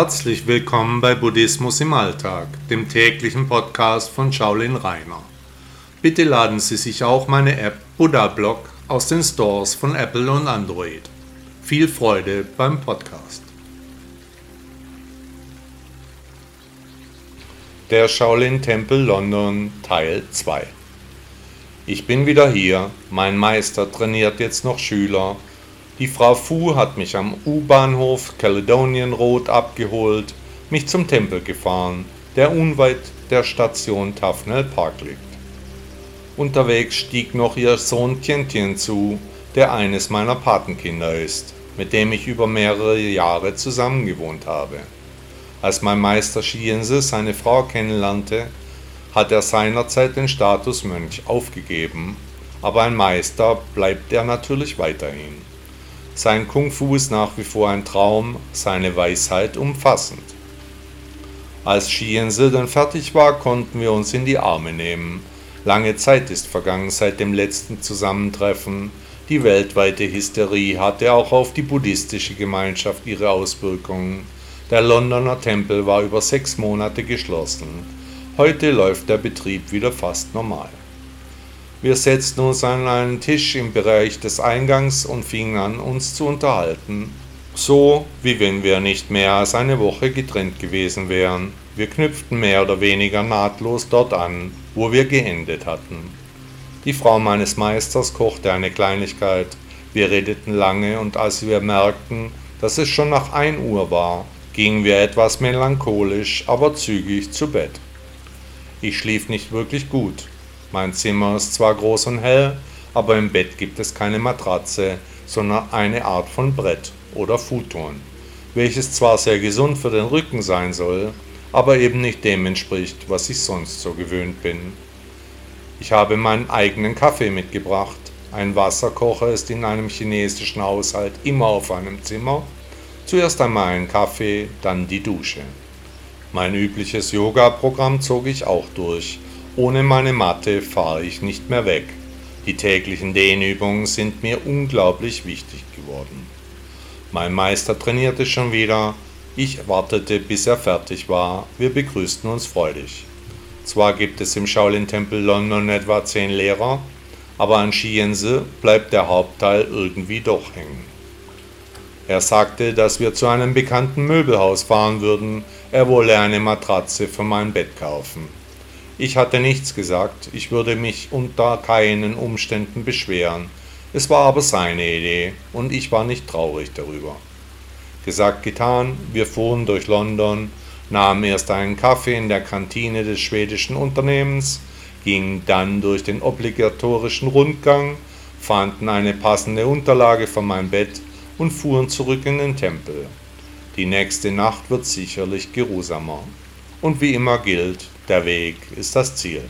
Herzlich willkommen bei Buddhismus im Alltag, dem täglichen Podcast von Shaolin Rainer. Bitte laden Sie sich auch meine App Buddha Blog aus den Stores von Apple und Android. Viel Freude beim Podcast. Der Shaolin Tempel London Teil 2 Ich bin wieder hier, mein Meister trainiert jetzt noch Schüler die Frau Fu hat mich am U-Bahnhof Caledonian Road abgeholt, mich zum Tempel gefahren, der unweit der Station Tufnell Park liegt. Unterwegs stieg noch ihr Sohn Tientien zu, der eines meiner Patenkinder ist, mit dem ich über mehrere Jahre zusammengewohnt habe. Als mein Meister Shiense seine Frau kennenlernte, hat er seinerzeit den Status Mönch aufgegeben, aber ein Meister bleibt er natürlich weiterhin. Sein Kung-Fu ist nach wie vor ein Traum, seine Weisheit umfassend. Als Shiense dann fertig war, konnten wir uns in die Arme nehmen. Lange Zeit ist vergangen seit dem letzten Zusammentreffen. Die weltweite Hysterie hatte auch auf die buddhistische Gemeinschaft ihre Auswirkungen. Der Londoner Tempel war über sechs Monate geschlossen. Heute läuft der Betrieb wieder fast normal. Wir setzten uns an einen Tisch im Bereich des Eingangs und fingen an, uns zu unterhalten, so wie wenn wir nicht mehr als eine Woche getrennt gewesen wären. Wir knüpften mehr oder weniger nahtlos dort an, wo wir geendet hatten. Die Frau meines Meisters kochte eine Kleinigkeit, wir redeten lange und als wir merkten, dass es schon nach ein Uhr war, gingen wir etwas melancholisch, aber zügig zu Bett. Ich schlief nicht wirklich gut, mein Zimmer ist zwar groß und hell, aber im Bett gibt es keine Matratze, sondern eine Art von Brett oder Futon, welches zwar sehr gesund für den Rücken sein soll, aber eben nicht dem entspricht, was ich sonst so gewöhnt bin. Ich habe meinen eigenen Kaffee mitgebracht. Ein Wasserkocher ist in einem chinesischen Haushalt immer auf einem Zimmer. Zuerst einmal ein Kaffee, dann die Dusche. Mein übliches Yoga-Programm zog ich auch durch, ohne meine Matte fahre ich nicht mehr weg. Die täglichen Dehnübungen sind mir unglaublich wichtig geworden. Mein Meister trainierte schon wieder. Ich wartete, bis er fertig war. Wir begrüßten uns freudig. Zwar gibt es im Shaolin-Tempel London etwa zehn Lehrer, aber an Shiense bleibt der Hauptteil irgendwie doch hängen. Er sagte, dass wir zu einem bekannten Möbelhaus fahren würden. Er wolle eine Matratze für mein Bett kaufen. Ich hatte nichts gesagt, ich würde mich unter keinen Umständen beschweren. Es war aber seine Idee, und ich war nicht traurig darüber. Gesagt, getan, wir fuhren durch London, nahmen erst einen Kaffee in der Kantine des schwedischen Unternehmens, gingen dann durch den obligatorischen Rundgang, fanden eine passende Unterlage für mein Bett und fuhren zurück in den Tempel. Die nächste Nacht wird sicherlich geruhsamer. Und wie immer gilt, der Weg ist das Ziel.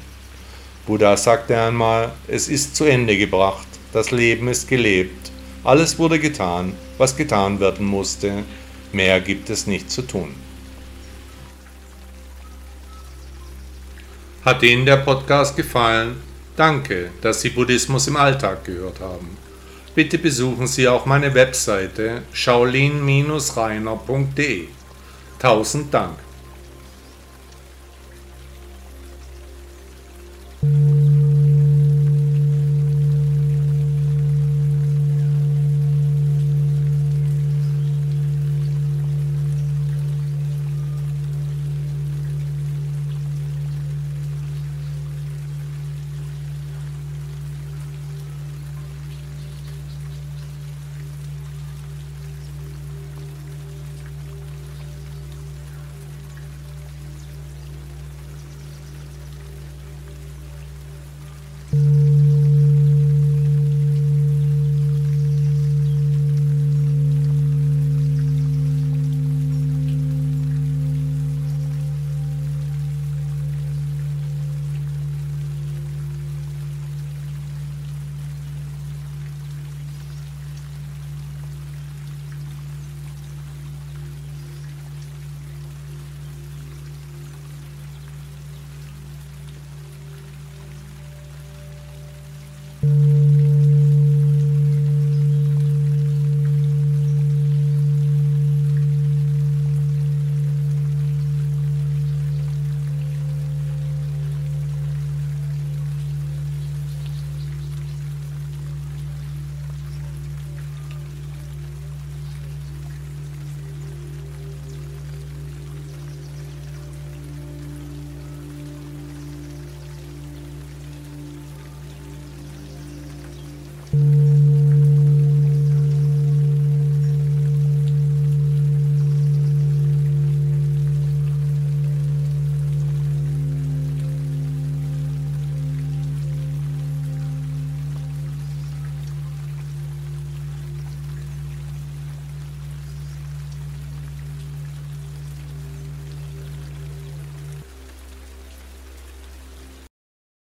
Buddha sagte einmal, es ist zu Ende gebracht, das Leben ist gelebt, alles wurde getan, was getan werden musste, mehr gibt es nicht zu tun. Hat Ihnen der Podcast gefallen? Danke, dass Sie Buddhismus im Alltag gehört haben. Bitte besuchen Sie auch meine Webseite shaolin-reiner.de. Tausend Dank.